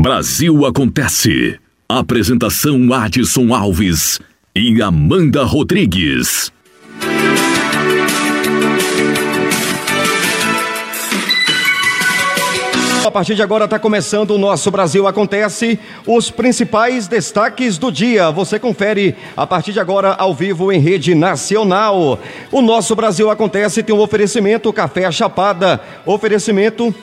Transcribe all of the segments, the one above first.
Brasil Acontece. Apresentação Adson Alves e Amanda Rodrigues. A partir de agora está começando o nosso Brasil Acontece, os principais destaques do dia. Você confere a partir de agora ao vivo em rede nacional. O nosso Brasil Acontece tem um oferecimento Café Chapada, oferecimento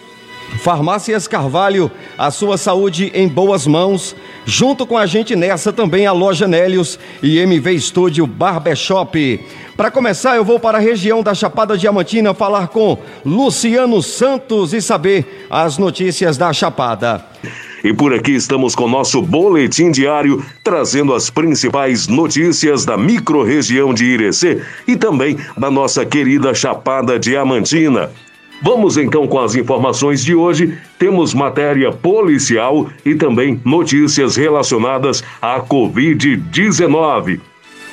Farmácias Carvalho, a sua saúde em boas mãos. Junto com a gente nessa também a Loja Nélios e MV Studio Barbershop. Para começar, eu vou para a região da Chapada Diamantina falar com Luciano Santos e saber as notícias da Chapada. E por aqui estamos com nosso boletim diário, trazendo as principais notícias da microrregião de Irecê e também da nossa querida Chapada Diamantina. Vamos então com as informações de hoje. Temos matéria policial e também notícias relacionadas à Covid-19.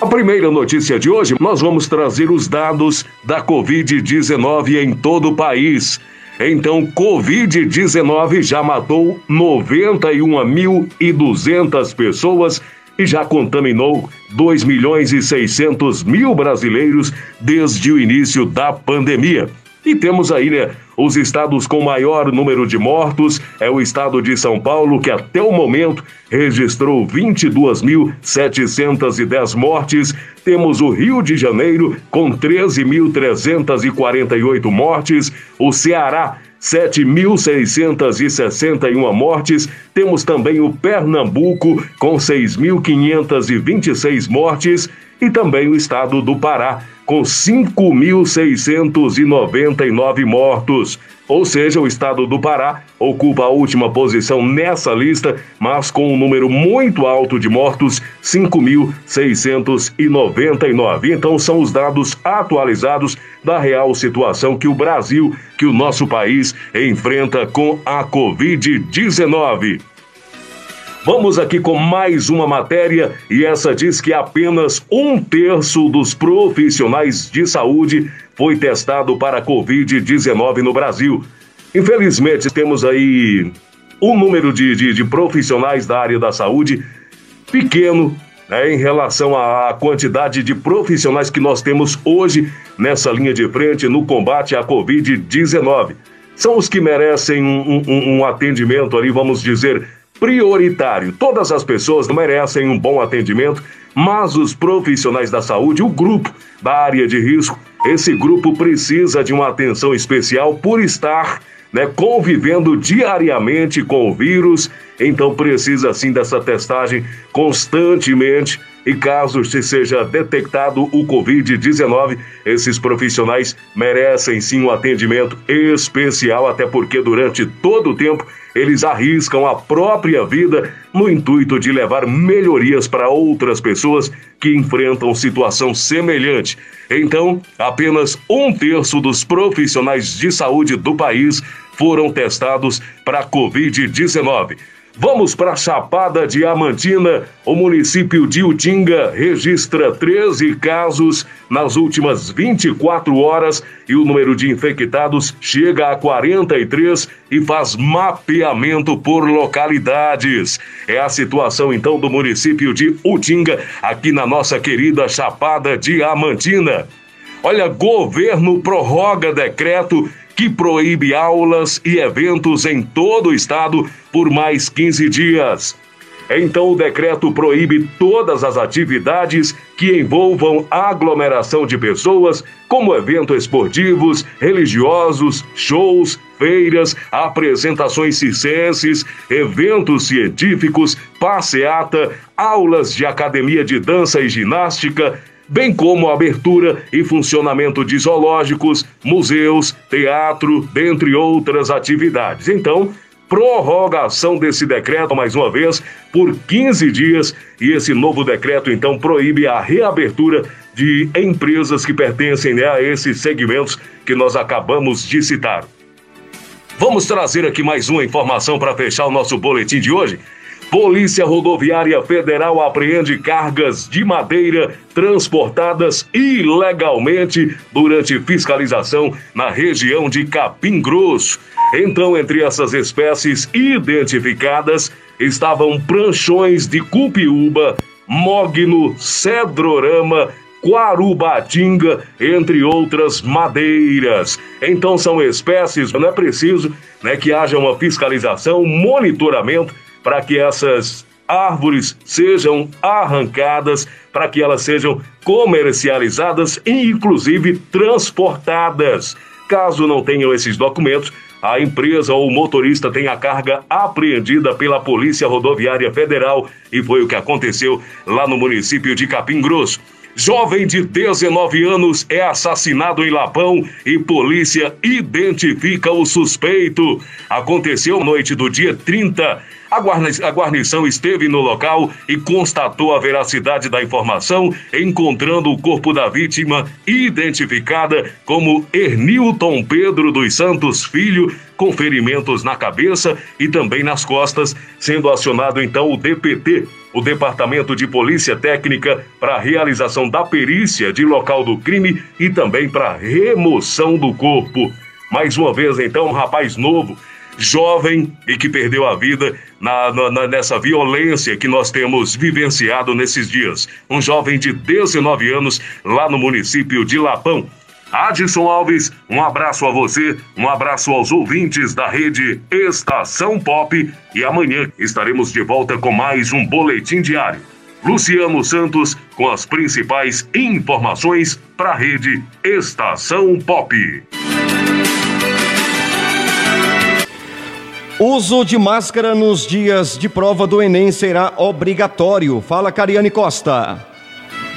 A primeira notícia de hoje, nós vamos trazer os dados da Covid-19 em todo o país. Então, Covid-19 já matou 91.200 pessoas e já contaminou 2 milhões e 600 mil brasileiros desde o início da pandemia. E temos aí, né, os estados com maior número de mortos é o estado de São Paulo, que até o momento registrou 22.710 mortes. Temos o Rio de Janeiro com 13.348 mortes, o Ceará 7.661 mortes. Temos também o Pernambuco com 6.526 mortes e também o estado do Pará com 5.699 mortos. Ou seja, o estado do Pará ocupa a última posição nessa lista, mas com um número muito alto de mortos, 5.699. Então são os dados atualizados da real situação que o Brasil, que o nosso país enfrenta com a Covid-19. Vamos aqui com mais uma matéria e essa diz que apenas um terço dos profissionais de saúde foi testado para Covid-19 no Brasil. Infelizmente, temos aí um número de, de, de profissionais da área da saúde pequeno né, em relação à quantidade de profissionais que nós temos hoje nessa linha de frente no combate à Covid-19. São os que merecem um, um, um atendimento ali, vamos dizer, prioritário. Todas as pessoas merecem um bom atendimento, mas os profissionais da saúde, o grupo da área de risco, esse grupo precisa de uma atenção especial por estar né, convivendo diariamente com o vírus, então precisa sim dessa testagem constantemente. E caso se seja detectado o Covid-19, esses profissionais merecem sim um atendimento especial, até porque durante todo o tempo eles arriscam a própria vida no intuito de levar melhorias para outras pessoas que enfrentam situação semelhante. Então, apenas um terço dos profissionais de saúde do país foram testados para a Covid-19. Vamos para Chapada Diamantina. O município de Utinga registra 13 casos nas últimas 24 horas e o número de infectados chega a 43 e faz mapeamento por localidades. É a situação então do município de Utinga, aqui na nossa querida Chapada Diamantina. Olha, governo prorroga decreto que proíbe aulas e eventos em todo o estado por mais 15 dias. Então, o decreto proíbe todas as atividades que envolvam aglomeração de pessoas, como eventos esportivos, religiosos, shows, feiras, apresentações circenses, eventos científicos, passeata, aulas de academia de dança e ginástica, bem como a abertura e funcionamento de zoológicos, museus, teatro, dentre outras atividades. Então, prorrogação desse decreto, mais uma vez, por 15 dias, e esse novo decreto, então, proíbe a reabertura de empresas que pertencem né, a esses segmentos que nós acabamos de citar. Vamos trazer aqui mais uma informação para fechar o nosso boletim de hoje. Polícia Rodoviária Federal apreende cargas de madeira transportadas ilegalmente durante fiscalização na região de Capim Grosso. Então, entre essas espécies identificadas estavam pranchões de cupiúba, mogno, cedrorama, Quarubatinga, entre outras madeiras. Então são espécies, não é preciso né, que haja uma fiscalização, monitoramento para que essas árvores sejam arrancadas, para que elas sejam comercializadas e inclusive transportadas. Caso não tenham esses documentos, a empresa ou o motorista tem a carga apreendida pela Polícia Rodoviária Federal e foi o que aconteceu lá no município de Capim Grosso. Jovem de 19 anos é assassinado em Lapão e polícia identifica o suspeito. Aconteceu noite do dia 30 a guarnição esteve no local e constatou a veracidade da informação, encontrando o corpo da vítima, identificada como Ernilton Pedro dos Santos Filho, com ferimentos na cabeça e também nas costas, sendo acionado então o DPT, o Departamento de Polícia Técnica, para a realização da perícia de local do crime e também para remoção do corpo. Mais uma vez, então, um rapaz novo jovem e que perdeu a vida na, na, nessa violência que nós temos vivenciado nesses dias. Um jovem de 19 anos lá no município de Lapão. Adson Alves, um abraço a você, um abraço aos ouvintes da rede Estação Pop e amanhã estaremos de volta com mais um boletim diário. Luciano Santos com as principais informações para a rede Estação Pop. Uso de máscara nos dias de prova do Enem será obrigatório. Fala, Cariane Costa.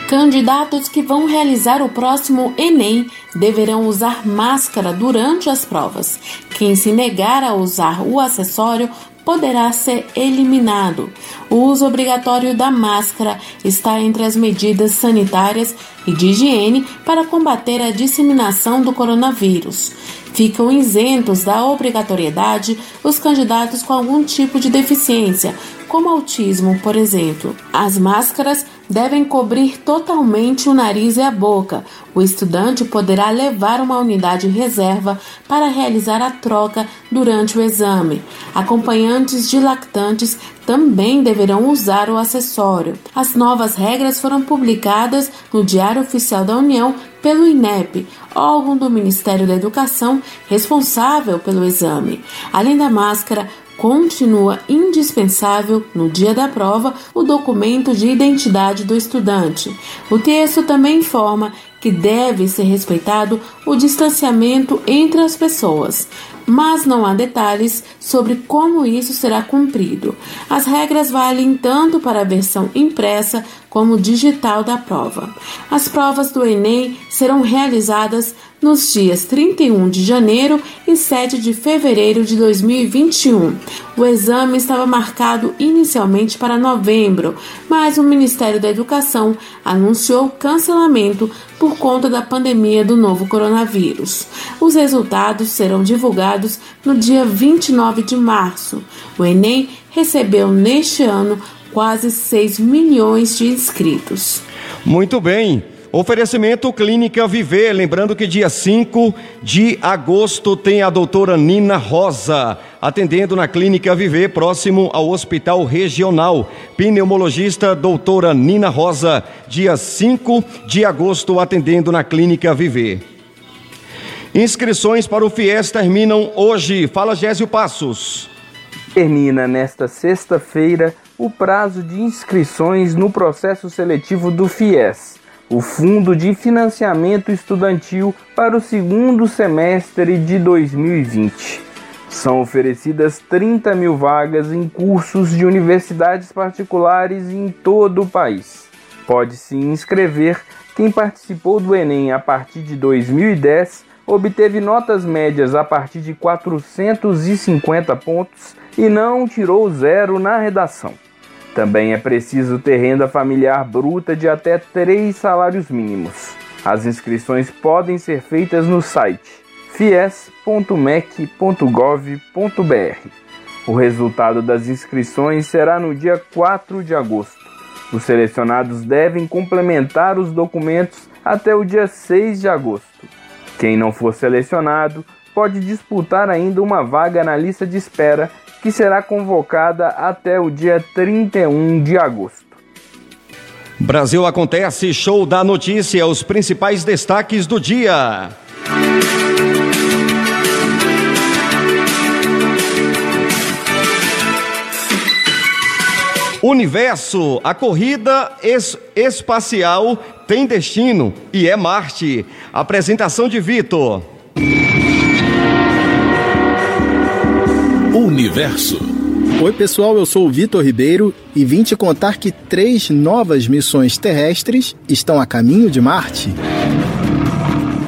Candidatos que vão realizar o próximo Enem deverão usar máscara durante as provas. Quem se negar a usar o acessório poderá ser eliminado. O uso obrigatório da máscara está entre as medidas sanitárias e de higiene para combater a disseminação do coronavírus. Ficam isentos da obrigatoriedade os candidatos com algum tipo de deficiência, como autismo, por exemplo. As máscaras devem cobrir totalmente o nariz e a boca. O estudante poderá levar uma unidade reserva para realizar a troca durante o exame. Acompanhantes de lactantes também deverão usar o acessório. As novas regras foram publicadas no Diário Oficial da União pelo INEP, órgão do Ministério da Educação responsável pelo exame. Além da máscara, continua indispensável, no dia da prova, o documento de identidade do estudante. O texto também informa que deve ser respeitado o distanciamento entre as pessoas, mas não há detalhes sobre como isso será cumprido. As regras valem tanto para a versão impressa como digital da prova. As provas do Enem serão realizadas nos dias 31 de janeiro e 7 de fevereiro de 2021. O exame estava marcado inicialmente para novembro, mas o Ministério da Educação anunciou cancelamento por conta da pandemia do novo coronavírus. Os resultados serão divulgados no dia 29 de março. O Enem recebeu neste ano quase 6 milhões de inscritos. Muito bem. Oferecimento Clínica Viver, lembrando que dia 5 de agosto tem a doutora Nina Rosa, atendendo na Clínica Viver, próximo ao Hospital Regional. Pneumologista doutora Nina Rosa, dia 5 de agosto, atendendo na Clínica Viver. Inscrições para o FIES terminam hoje. Fala, Gésio Passos. Termina nesta sexta-feira o prazo de inscrições no processo seletivo do FIES o Fundo de Financiamento Estudantil para o segundo semestre de 2020. São oferecidas 30 mil vagas em cursos de universidades particulares em todo o país. Pode se inscrever quem participou do Enem a partir de 2010, obteve notas médias a partir de 450 pontos e não tirou zero na redação. Também é preciso ter renda familiar bruta de até três salários mínimos. As inscrições podem ser feitas no site fies.mec.gov.br. O resultado das inscrições será no dia 4 de agosto. Os selecionados devem complementar os documentos até o dia 6 de agosto. Quem não for selecionado pode disputar ainda uma vaga na lista de espera que será convocada até o dia 31 de agosto. Brasil acontece, show da notícia, os principais destaques do dia. Universo, a corrida es espacial tem destino e é Marte. Apresentação de Vitor. Universo. Oi, pessoal, eu sou o Vitor Ribeiro e vim te contar que três novas missões terrestres estão a caminho de Marte.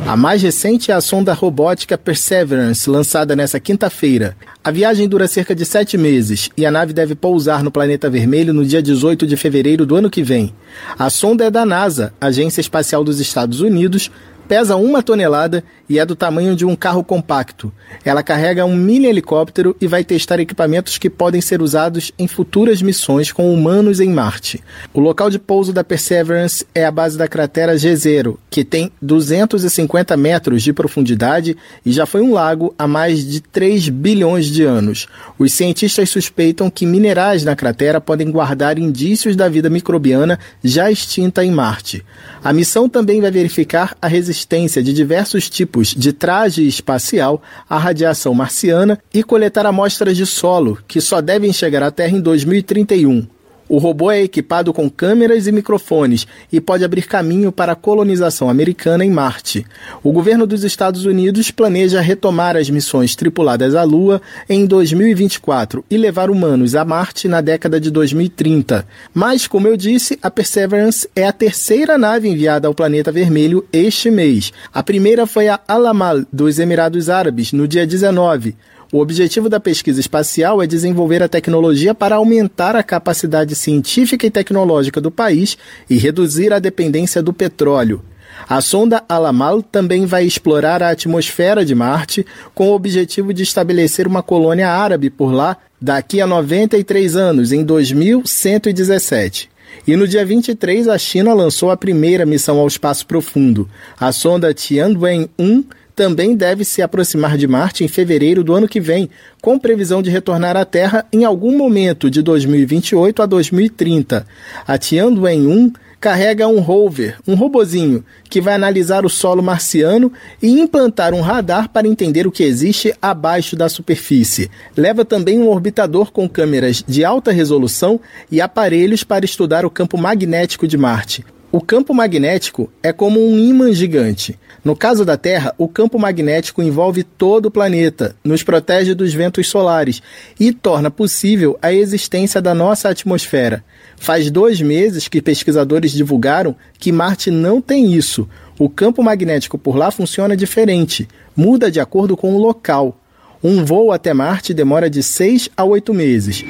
A mais recente é a sonda robótica Perseverance, lançada nesta quinta-feira. A viagem dura cerca de sete meses e a nave deve pousar no planeta vermelho no dia 18 de fevereiro do ano que vem. A sonda é da NASA, Agência Espacial dos Estados Unidos, pesa uma tonelada e é do tamanho de um carro compacto. Ela carrega um mini helicóptero e vai testar equipamentos que podem ser usados em futuras missões com humanos em Marte. O local de pouso da Perseverance é a base da cratera G0, que tem 250 metros de profundidade e já foi um lago há mais de 3 bilhões de anos. Os cientistas suspeitam que minerais na cratera podem guardar indícios da vida microbiana já extinta em Marte. A missão também vai verificar a resistência de diversos tipos de traje espacial à radiação marciana e coletar amostras de solo, que só devem chegar à Terra em 2031. O robô é equipado com câmeras e microfones e pode abrir caminho para a colonização americana em Marte. O governo dos Estados Unidos planeja retomar as missões tripuladas à Lua em 2024 e levar humanos a Marte na década de 2030. Mas, como eu disse, a Perseverance é a terceira nave enviada ao planeta vermelho este mês. A primeira foi a Alamal, dos Emirados Árabes, no dia 19. O objetivo da pesquisa espacial é desenvolver a tecnologia para aumentar a capacidade científica e tecnológica do país e reduzir a dependência do petróleo. A sonda Alamal também vai explorar a atmosfera de Marte com o objetivo de estabelecer uma colônia árabe por lá daqui a 93 anos, em 2117. E no dia 23, a China lançou a primeira missão ao espaço profundo. A sonda Tianwen-1 também deve se aproximar de Marte em fevereiro do ano que vem, com previsão de retornar à Terra em algum momento de 2028 a 2030. A Tianwen-1 carrega um rover, um robozinho, que vai analisar o solo marciano e implantar um radar para entender o que existe abaixo da superfície. Leva também um orbitador com câmeras de alta resolução e aparelhos para estudar o campo magnético de Marte. O campo magnético é como um ímã gigante. No caso da Terra, o campo magnético envolve todo o planeta, nos protege dos ventos solares e torna possível a existência da nossa atmosfera. Faz dois meses que pesquisadores divulgaram que Marte não tem isso. O campo magnético por lá funciona diferente, muda de acordo com o local. Um voo até Marte demora de seis a oito meses.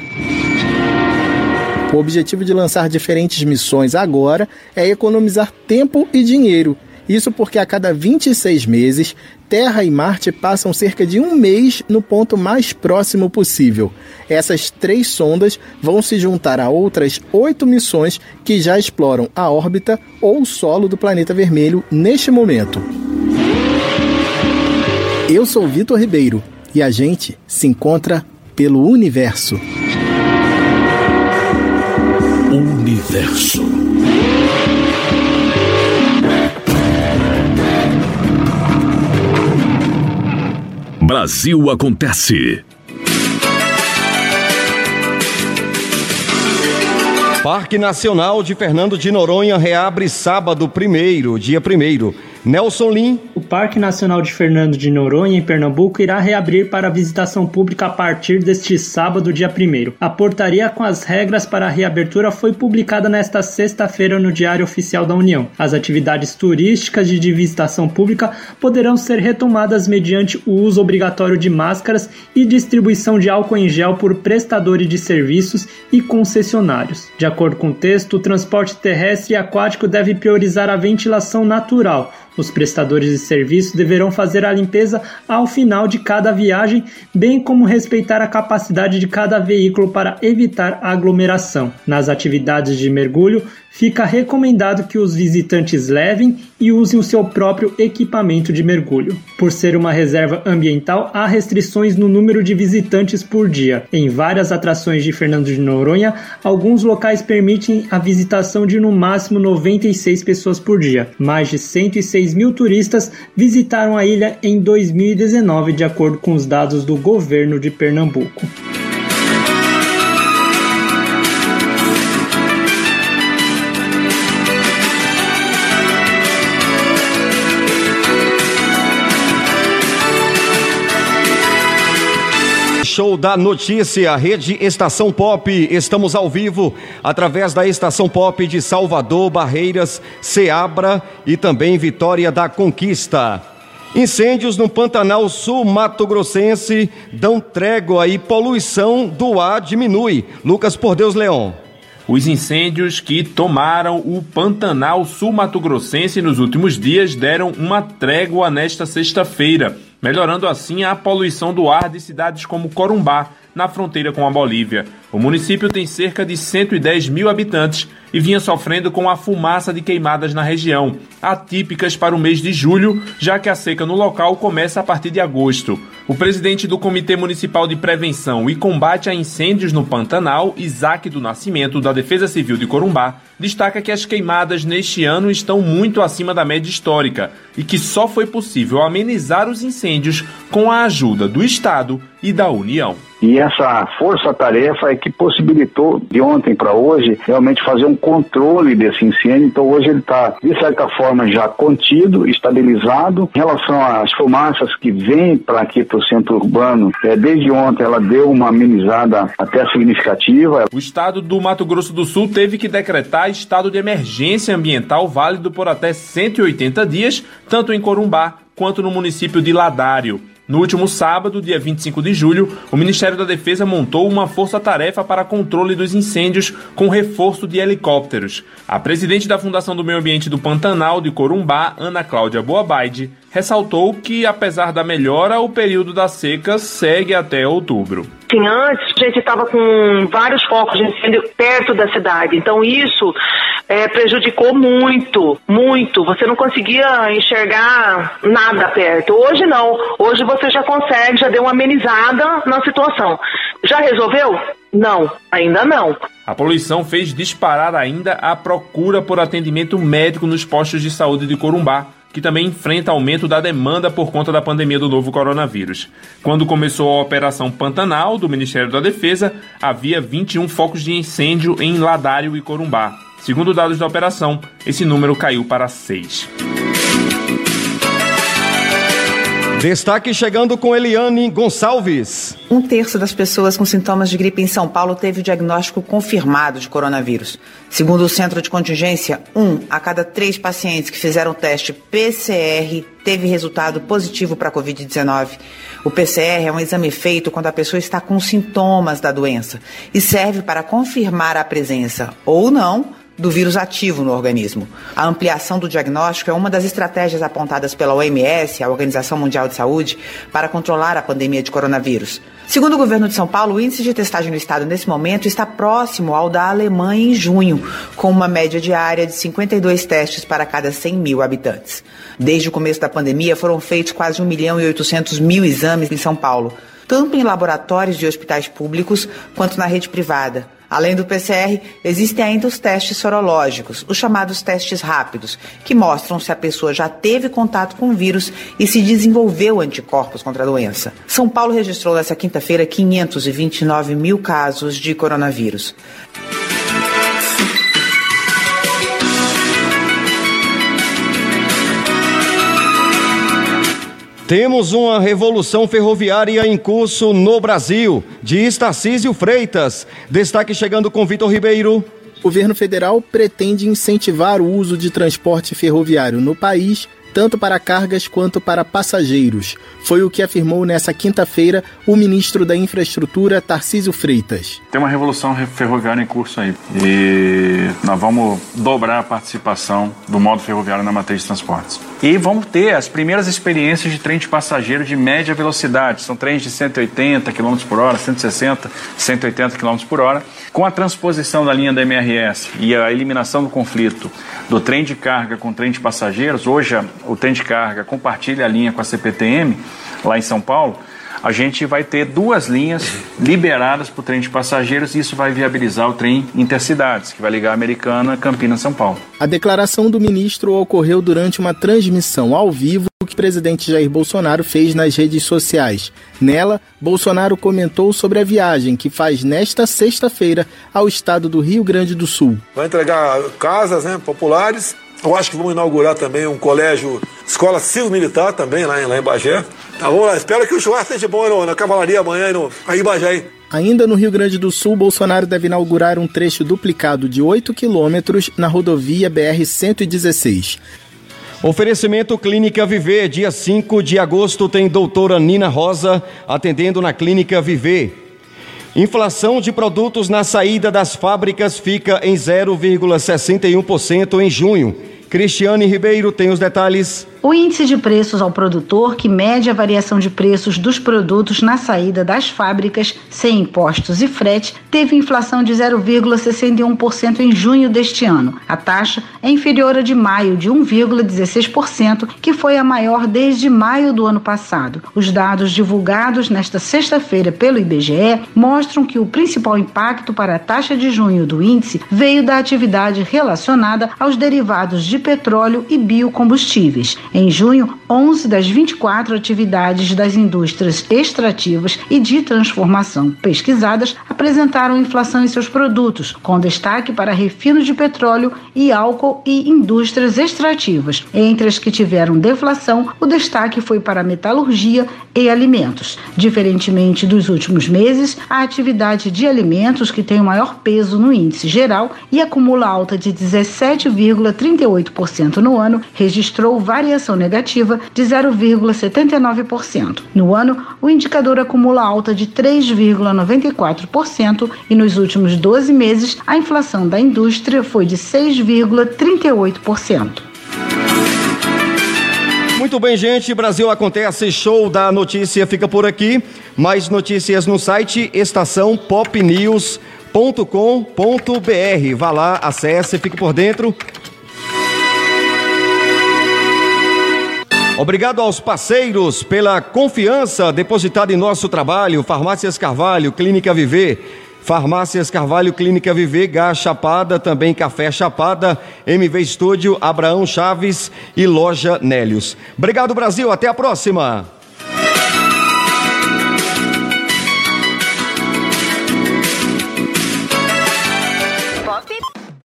O objetivo de lançar diferentes missões agora é economizar tempo e dinheiro. Isso porque a cada 26 meses, Terra e Marte passam cerca de um mês no ponto mais próximo possível. Essas três sondas vão se juntar a outras oito missões que já exploram a órbita ou o solo do planeta vermelho neste momento. Eu sou Vitor Ribeiro e a gente se encontra pelo universo. Universo. Brasil acontece. Parque Nacional de Fernando de Noronha reabre sábado primeiro, dia primeiro. Nelson Lim. O Parque Nacional de Fernando de Noronha, em Pernambuco, irá reabrir para visitação pública a partir deste sábado, dia 1. A portaria com as regras para a reabertura foi publicada nesta sexta-feira no Diário Oficial da União. As atividades turísticas de visitação pública poderão ser retomadas mediante o uso obrigatório de máscaras e distribuição de álcool em gel por prestadores de serviços e concessionários. De acordo com o texto, o transporte terrestre e aquático deve priorizar a ventilação natural Os prestadores de serviço deverão fazer a limpeza ao final de cada viagem, bem como respeitar a capacidade de cada veículo para evitar aglomeração. Nas atividades de mergulho, fica recomendado que os visitantes levem e usem o seu próprio equipamento de mergulho. Por ser uma reserva ambiental, há restrições no número de visitantes por dia. Em várias atrações de Fernando de Noronha, alguns locais permitem a visitação de no máximo 96 pessoas por dia. Mais de 106 mil turistas visitaram a ilha em 2019, de acordo com os dados do governo de Pernambuco. Show da notícia, Rede Estação Pop. Estamos ao vivo através da Estação Pop de Salvador, Barreiras, Ceabra e também Vitória da Conquista. Incêndios no Pantanal Sul Mato Grossense dão trégua e poluição do ar diminui. Lucas Por Deus Leão. Os incêndios que tomaram o Pantanal Sul Mato Grossense nos últimos dias deram uma trégua nesta sexta-feira melhorando assim a poluição do ar de cidades como Corumbá, na fronteira com a Bolívia. O município tem cerca de 110 mil habitantes e vinha sofrendo com a fumaça de queimadas na região, atípicas para o mês de julho, já que a seca no local começa a partir de agosto. O presidente do Comitê Municipal de Prevenção e Combate a Incêndios no Pantanal, Isaac do Nascimento, da Defesa Civil de Corumbá, destaca que as queimadas neste ano estão muito acima da média histórica e que só foi possível amenizar os incêndios com a ajuda do Estado e da União. E essa força-tarefa é que possibilitou, de ontem para hoje, realmente fazer um controle desse incêndio. Então, hoje ele está, de certa forma, já contido, estabilizado. Em relação às fumaças que vêm para aqui para o centro urbano, é, desde ontem ela deu uma amenizada até significativa. O estado do Mato Grosso do Sul teve que decretar estado de emergência ambiental válido por até 180 dias, tanto em Corumbá quanto no município de Ladário. No último sábado, dia 25 de julho, o Ministério da Defesa montou uma força-tarefa para controle dos incêndios com reforço de helicópteros. A presidente da Fundação do Meio Ambiente do Pantanal de Corumbá, Ana Cláudia Boabaide, ressaltou que, apesar da melhora, o período da seca segue até outubro. Sim, antes a gente estava com vários focos de incêndio perto da cidade, então isso é, prejudicou muito, muito. Você não conseguia enxergar nada perto. Hoje não. Hoje você já consegue, já deu uma amenizada na situação. Já resolveu? Não, ainda não. A poluição fez disparar ainda a procura por atendimento médico nos postos de saúde de Corumbá que também enfrenta aumento da demanda por conta da pandemia do novo coronavírus. Quando começou a Operação Pantanal do Ministério da Defesa, havia 21 focos de incêndio em Ladário e Corumbá. Segundo dados da operação, esse número caiu para seis. Destaque chegando com Eliane Gonçalves. Um terço das pessoas com sintomas de gripe em São Paulo teve o diagnóstico confirmado de coronavírus. Segundo o centro de contingência, um a cada três pacientes que fizeram teste PCR teve resultado positivo para a Covid-19. O PCR é um exame feito quando a pessoa está com sintomas da doença e serve para confirmar a presença ou não do vírus ativo no organismo. A ampliação do diagnóstico é uma das estratégias apontadas pela OMS, a Organização Mundial de Saúde, para controlar a pandemia de coronavírus. Segundo o governo de São Paulo, o índice de testagem no estado nesse momento está próximo ao da Alemanha em junho, com uma média diária de 52 testes para cada 100 mil habitantes. Desde o começo da pandemia, foram feitos quase 1 milhão e 800 mil exames em São Paulo, tanto em laboratórios de hospitais públicos quanto na rede privada. Além do PCR, existem ainda os testes sorológicos, os chamados testes rápidos, que mostram se a pessoa já teve contato com o vírus e se desenvolveu anticorpos contra a doença. São Paulo registrou nesta quinta-feira 529 mil casos de coronavírus. Temos uma revolução ferroviária em curso no Brasil, diz Tarcísio Freitas. Destaque chegando com Vitor Ribeiro. O governo federal pretende incentivar o uso de transporte ferroviário no país tanto para cargas quanto para passageiros. Foi o que afirmou nessa quinta-feira o ministro da Infraestrutura, Tarcísio Freitas. Tem uma revolução ferroviária em curso aí e nós vamos dobrar a participação do modo ferroviário na matriz de transportes. E vamos ter as primeiras experiências de trem de passageiro de média velocidade. São trens de 180 km por hora, 160, 180 km por hora. Com a transposição da linha da MRS e a eliminação do conflito do trem de carga com trem de passageiros, hoje o trem de carga compartilha a linha com a CPTM, lá em São Paulo, a gente vai ter duas linhas liberadas para o trem de passageiros e isso vai viabilizar o trem intercidades, que vai ligar a Americana, Campinas, São Paulo. A declaração do ministro ocorreu durante uma transmissão ao vivo que o presidente Jair Bolsonaro fez nas redes sociais. Nela, Bolsonaro comentou sobre a viagem que faz nesta sexta-feira ao estado do Rio Grande do Sul. Vai entregar casas né, populares. Eu acho que vamos inaugurar também um colégio, escola civil-militar também lá em, lá em Bagé. Tá bom, lá. espero que o churrasco esteja bom no, na cavalaria amanhã no, aí em Bagé. Hein? Ainda no Rio Grande do Sul, Bolsonaro deve inaugurar um trecho duplicado de 8 quilômetros na rodovia BR-116. Oferecimento Clínica Viver, dia 5 de agosto tem doutora Nina Rosa atendendo na Clínica Viver. Inflação de produtos na saída das fábricas fica em 0,61% em junho. Cristiane Ribeiro tem os detalhes. O índice de preços ao produtor, que mede a variação de preços dos produtos na saída das fábricas, sem impostos e frete, teve inflação de 0,61% em junho deste ano. A taxa é inferior à de maio, de 1,16%, que foi a maior desde maio do ano passado. Os dados divulgados nesta sexta-feira pelo IBGE mostram que o principal impacto para a taxa de junho do índice veio da atividade relacionada aos derivados de petróleo e biocombustíveis. Em junho, 11 das 24 atividades das indústrias extrativas e de transformação pesquisadas apresentaram inflação em seus produtos, com destaque para refino de petróleo e álcool e indústrias extrativas. Entre as que tiveram deflação, o destaque foi para metalurgia e alimentos. Diferentemente dos últimos meses, a atividade de alimentos, que tem o maior peso no índice geral e acumula alta de 17,38% no ano, registrou variação variação negativa de 0,79%. No ano, o indicador acumula alta de 3,94% e nos últimos 12 meses a inflação da indústria foi de 6,38%. Muito bem, gente. Brasil acontece. Show da notícia fica por aqui. Mais notícias no site estaçãopopnews.com.br. Vá lá, acesse, fique por dentro. Obrigado aos parceiros pela confiança depositada em nosso trabalho. Farmácias Carvalho, Clínica Viver. Farmácias Carvalho, Clínica Viver, Gás Chapada, também Café Chapada, MV Estúdio, Abraão Chaves e Loja Nélios. Obrigado, Brasil. Até a próxima.